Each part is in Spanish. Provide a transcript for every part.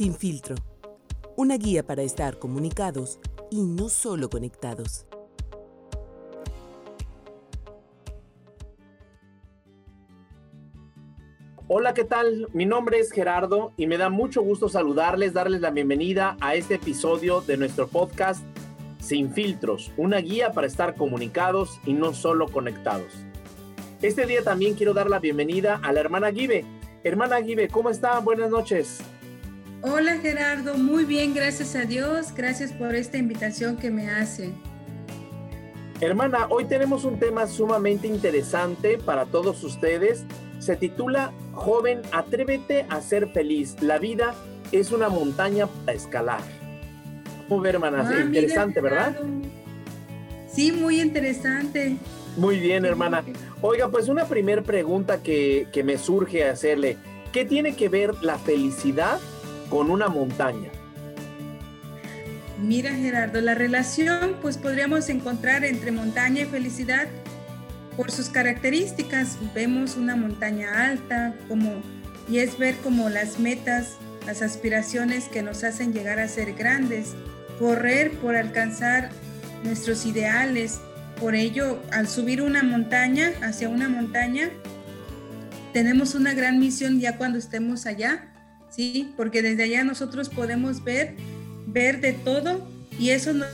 Sin filtro. Una guía para estar comunicados y no solo conectados. Hola, ¿qué tal? Mi nombre es Gerardo y me da mucho gusto saludarles, darles la bienvenida a este episodio de nuestro podcast Sin filtros, una guía para estar comunicados y no solo conectados. Este día también quiero dar la bienvenida a la hermana Guibe. Hermana Guibe, ¿cómo está? Buenas noches. Hola Gerardo, muy bien, gracias a Dios. Gracias por esta invitación que me hace. Hermana, hoy tenemos un tema sumamente interesante para todos ustedes. Se titula Joven, atrévete a ser feliz. La vida es una montaña para escalar. ¿Cómo ver, hermana? Ah, interesante, ¿verdad? Sí, muy interesante. Muy bien, hermana. Oiga, pues una primera pregunta que, que me surge hacerle. ¿Qué tiene que ver la felicidad con una montaña? Mira Gerardo, la relación pues podríamos encontrar entre montaña y felicidad por sus características. Vemos una montaña alta como y es ver como las metas, las aspiraciones que nos hacen llegar a ser grandes, correr por alcanzar nuestros ideales. Por ello, al subir una montaña, hacia una montaña, tenemos una gran misión ya cuando estemos allá ¿sí? Porque desde allá nosotros podemos ver, ver de todo y eso nos,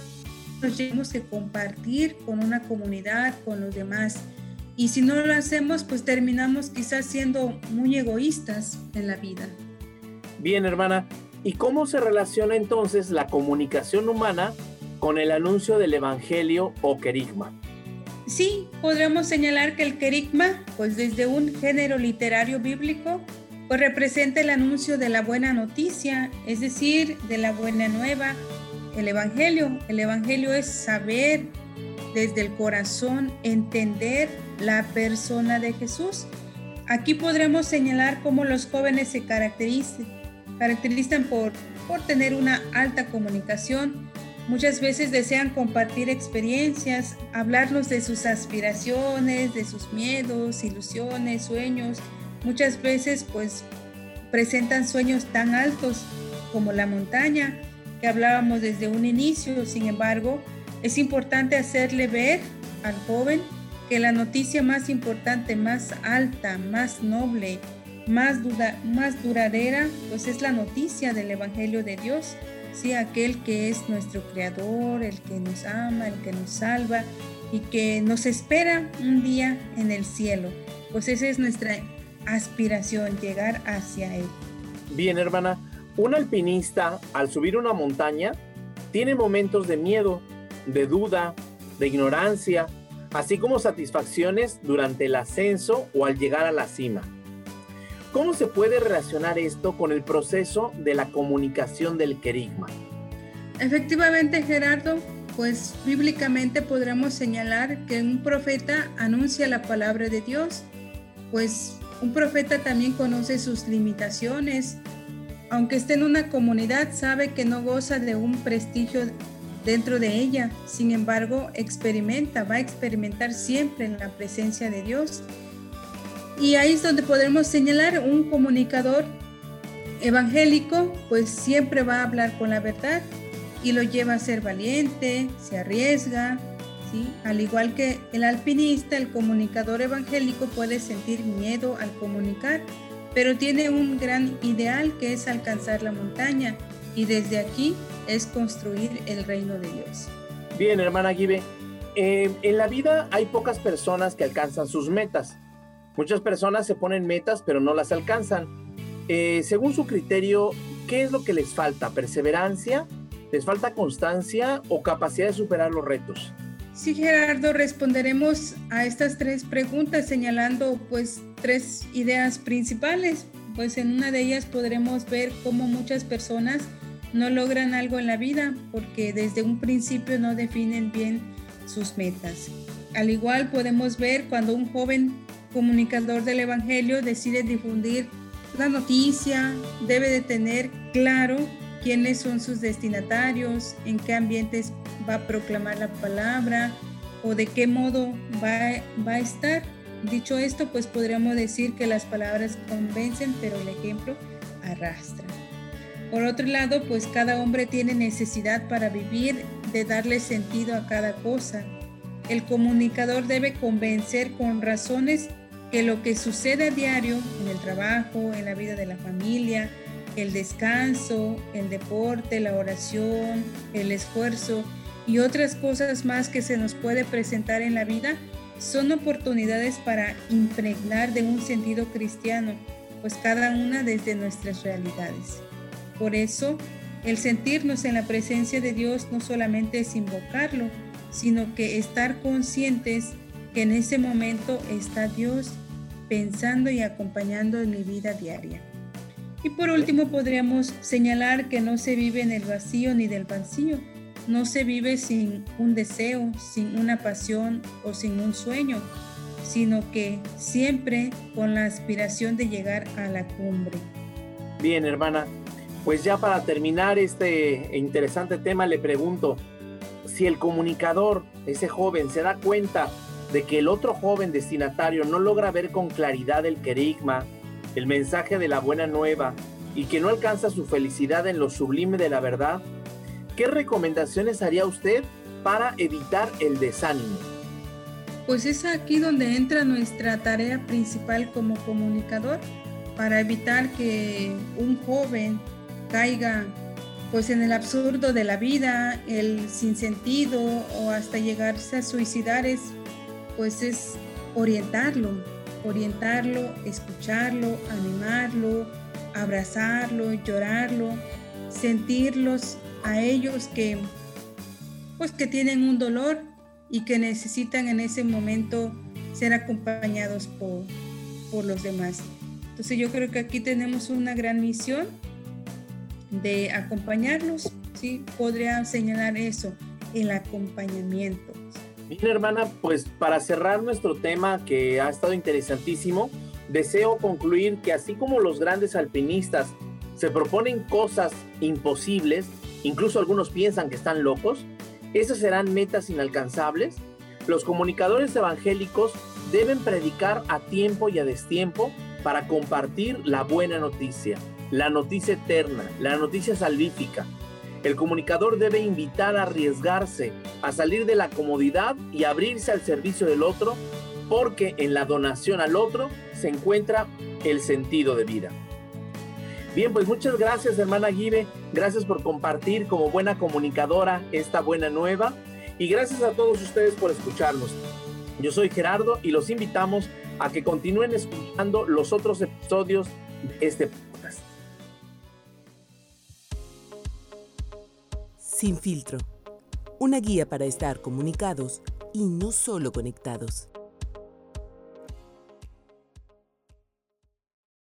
tenemos que compartir con una comunidad, con los demás. Y si no lo hacemos, pues terminamos quizás siendo muy egoístas en la vida. Bien, hermana. ¿Y cómo se relaciona entonces la comunicación humana con el anuncio del Evangelio o querigma? Sí, podríamos señalar que el querigma, pues desde un género literario bíblico, pues representa el anuncio de la buena noticia, es decir, de la buena nueva, el Evangelio. El Evangelio es saber desde el corazón, entender la persona de Jesús. Aquí podremos señalar cómo los jóvenes se caracterizan, por, por tener una alta comunicación. Muchas veces desean compartir experiencias, hablarnos de sus aspiraciones, de sus miedos, ilusiones, sueños, Muchas veces pues presentan sueños tan altos como la montaña que hablábamos desde un inicio. Sin embargo, es importante hacerle ver al joven que la noticia más importante, más alta, más noble, más, más duradera, pues es la noticia del Evangelio de Dios. Sí, aquel que es nuestro creador, el que nos ama, el que nos salva y que nos espera un día en el cielo. Pues esa es nuestra aspiración, llegar hacia él. Bien, hermana, un alpinista al subir una montaña tiene momentos de miedo, de duda, de ignorancia, así como satisfacciones durante el ascenso o al llegar a la cima. ¿Cómo se puede relacionar esto con el proceso de la comunicación del querigma? Efectivamente, Gerardo, pues bíblicamente podremos señalar que un profeta anuncia la palabra de Dios, pues un profeta también conoce sus limitaciones. Aunque esté en una comunidad, sabe que no goza de un prestigio dentro de ella. Sin embargo, experimenta, va a experimentar siempre en la presencia de Dios. Y ahí es donde podremos señalar un comunicador evangélico, pues siempre va a hablar con la verdad y lo lleva a ser valiente, se arriesga, al igual que el alpinista, el comunicador evangélico puede sentir miedo al comunicar, pero tiene un gran ideal que es alcanzar la montaña y desde aquí es construir el reino de Dios. Bien, hermana Guibe, eh, en la vida hay pocas personas que alcanzan sus metas. Muchas personas se ponen metas pero no las alcanzan. Eh, según su criterio, ¿qué es lo que les falta? ¿Perseverancia? ¿Les falta constancia o capacidad de superar los retos? Sí, Gerardo, responderemos a estas tres preguntas señalando pues tres ideas principales. Pues en una de ellas podremos ver cómo muchas personas no logran algo en la vida porque desde un principio no definen bien sus metas. Al igual podemos ver cuando un joven comunicador del Evangelio decide difundir la noticia, debe de tener claro quiénes son sus destinatarios, en qué ambientes va a proclamar la palabra o de qué modo va, va a estar. Dicho esto, pues podríamos decir que las palabras convencen, pero el ejemplo arrastra. Por otro lado, pues cada hombre tiene necesidad para vivir de darle sentido a cada cosa. El comunicador debe convencer con razones que lo que sucede a diario en el trabajo, en la vida de la familia, el descanso, el deporte, la oración, el esfuerzo y otras cosas más que se nos puede presentar en la vida son oportunidades para impregnar de un sentido cristiano, pues cada una desde nuestras realidades. Por eso, el sentirnos en la presencia de Dios no solamente es invocarlo, sino que estar conscientes que en ese momento está Dios pensando y acompañando en mi vida diaria. Y por último podríamos señalar que no se vive en el vacío ni del vacío, no se vive sin un deseo, sin una pasión o sin un sueño, sino que siempre con la aspiración de llegar a la cumbre. Bien, hermana, pues ya para terminar este interesante tema le pregunto, si el comunicador, ese joven, se da cuenta de que el otro joven destinatario no logra ver con claridad el querigma, el mensaje de la buena nueva, y que no alcanza su felicidad en lo sublime de la verdad, ¿qué recomendaciones haría usted para evitar el desánimo? Pues es aquí donde entra nuestra tarea principal como comunicador, para evitar que un joven caiga pues en el absurdo de la vida, el sinsentido o hasta llegarse a suicidar es pues es orientarlo, orientarlo, escucharlo, animarlo, abrazarlo, llorarlo, sentirlos a ellos que pues que tienen un dolor y que necesitan en ese momento ser acompañados por, por los demás. Entonces yo creo que aquí tenemos una gran misión de acompañarlos, ¿sí? Podría señalar eso, el acompañamiento. Bien, hermana, pues para cerrar nuestro tema que ha estado interesantísimo, deseo concluir que así como los grandes alpinistas se proponen cosas imposibles, incluso algunos piensan que están locos, esas serán metas inalcanzables. Los comunicadores evangélicos deben predicar a tiempo y a destiempo para compartir la buena noticia la noticia eterna, la noticia salvífica. El comunicador debe invitar a arriesgarse, a salir de la comodidad y abrirse al servicio del otro, porque en la donación al otro se encuentra el sentido de vida. Bien, pues muchas gracias hermana Guive, gracias por compartir como buena comunicadora esta buena nueva y gracias a todos ustedes por escucharnos. Yo soy Gerardo y los invitamos a que continúen escuchando los otros episodios de este Sin filtro. Una guía para estar comunicados y no solo conectados.